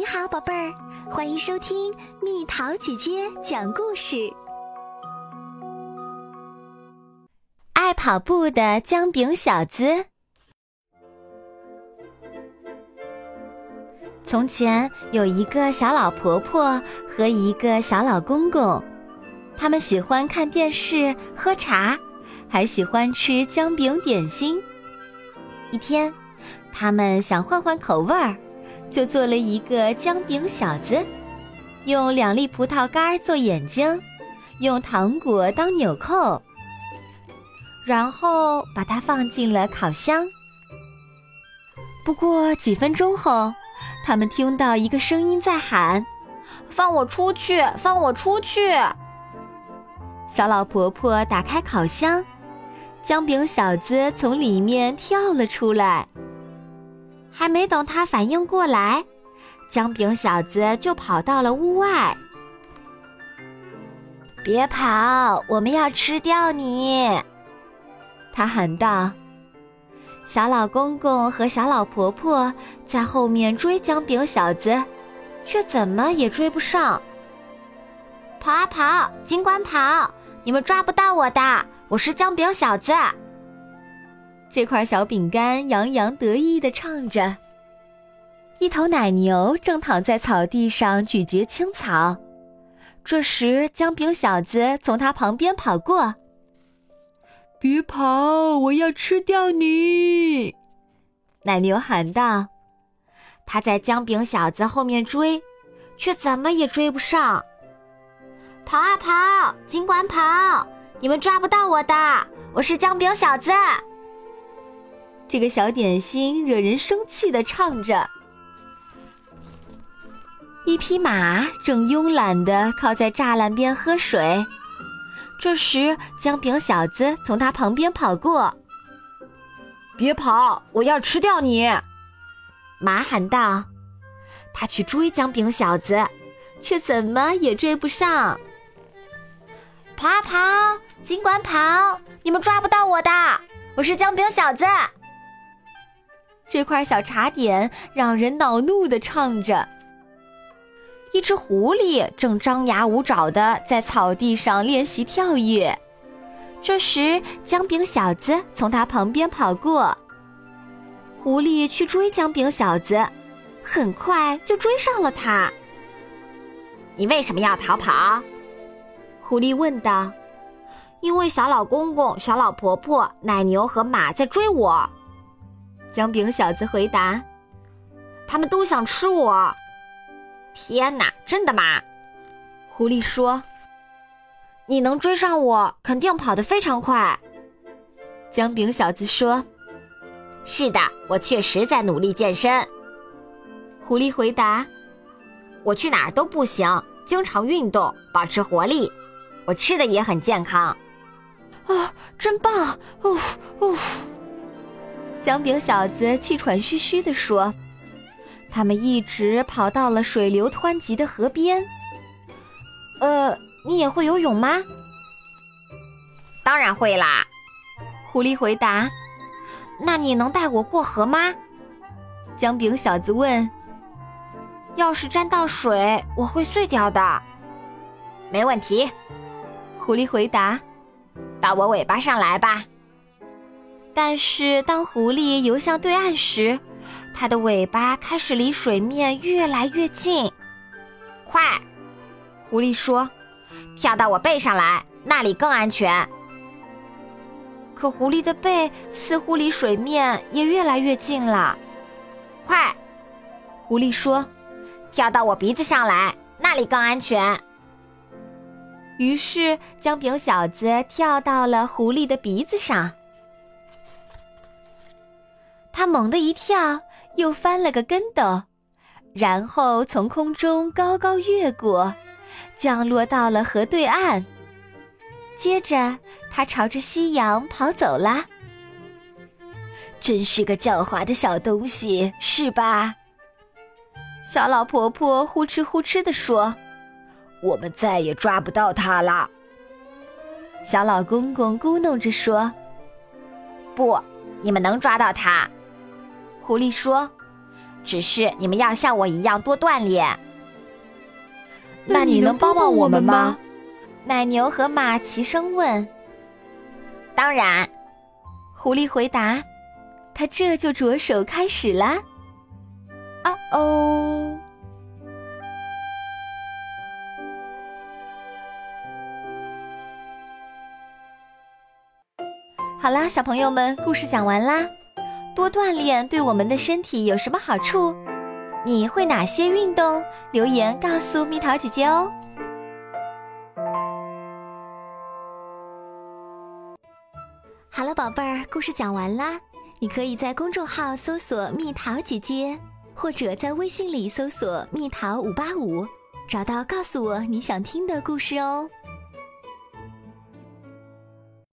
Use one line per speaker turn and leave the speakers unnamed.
你好，宝贝儿，欢迎收听蜜桃姐姐讲故事。爱跑步的姜饼小子。从前有一个小老婆婆和一个小老公公，他们喜欢看电视、喝茶，还喜欢吃姜饼点心。一天，他们想换换口味儿。就做了一个姜饼小子，用两粒葡萄干做眼睛，用糖果当纽扣，然后把它放进了烤箱。不过几分钟后，他们听到一个声音在喊：“
放我出去！放我出去！”
小老婆婆打开烤箱，姜饼小子从里面跳了出来。还没等他反应过来，姜饼小子就跑到了屋外。别跑，我们要吃掉你！他喊道。小老公公和小老婆婆在后面追姜饼小子，却怎么也追不上。
跑啊跑，尽管跑，你们抓不到我的，我是姜饼小子。
这块小饼干洋洋得意地唱着。一头奶牛正躺在草地上咀嚼青草，这时姜饼小子从它旁边跑过。别跑，我要吃掉你！奶牛喊道。他在姜饼小子后面追，却怎么也追不上。
跑啊跑，尽管跑，你们抓不到我的，我是姜饼小子。
这个小点心惹人生气的唱着。一匹马正慵懒地靠在栅栏边喝水，这时姜饼小子从他旁边跑过。
别跑，我要吃掉你！
马喊道。他去追姜饼小子，却怎么也追不上。
跑啊跑，尽管跑，你们抓不到我的，我是姜饼小子。
这块小茶点让人恼怒的唱着。一只狐狸正张牙舞爪的在草地上练习跳跃，这时姜饼小子从它旁边跑过。狐狸去追姜饼小子，很快就追上了他。
你为什么要逃跑？
狐狸问道。
因为小老公公、小老婆婆、奶牛和马在追我。
姜饼小子回答：“
他们都想吃我。”天哪，真的吗？
狐狸说：“
你能追上我，肯定跑得非常快。”
姜饼小子说：“
是的，我确实在努力健身。”
狐狸回答：“
我去哪儿都不行，经常运动，保持活力。我吃的也很健康。”
啊，真棒！哦哦。姜饼小子气喘吁吁地说：“他们一直跑到了水流湍急的河边。
呃，你也会游泳吗？”“当然会啦。”
狐狸回答。
“那你能带我过河吗？”
姜饼小子问。
“要是沾到水，我会碎掉的。”“没问题。”
狐狸回答。
“到我尾巴上来吧。”
但是，当狐狸游向对岸时，它的尾巴开始离水面越来越近。
快，
狐狸说：“
跳到我背上来，那里更安全。”
可狐狸的背似乎离水面也越来越近了。
快，
狐狸说：“
跳到我鼻子上来，那里更安全。”
于是，姜饼小子跳到了狐狸的鼻子上。他猛地一跳，又翻了个跟斗，然后从空中高高越过，降落到了河对岸。接着，他朝着夕阳跑走了。真是个狡猾的小东西，是吧？小老婆婆呼哧呼哧地说：“
我们再也抓不到它了。”
小老公公咕哝着说：“
不，你们能抓到它。”
狐狸说：“
只是你们要像我一样多锻炼。
那你能帮帮我们吗？
奶牛和马齐声问。当然，
狐狸回答。他这就着手开始啦。
啊哦！
好啦，小朋友们，故事讲完啦。多锻炼对我们的身体有什么好处？你会哪些运动？留言告诉蜜桃姐姐哦。好了，宝贝儿，故事讲完啦。你可以在公众号搜索“蜜桃姐姐”，或者在微信里搜索“蜜桃五八五”，找到告诉我你想听的故事哦。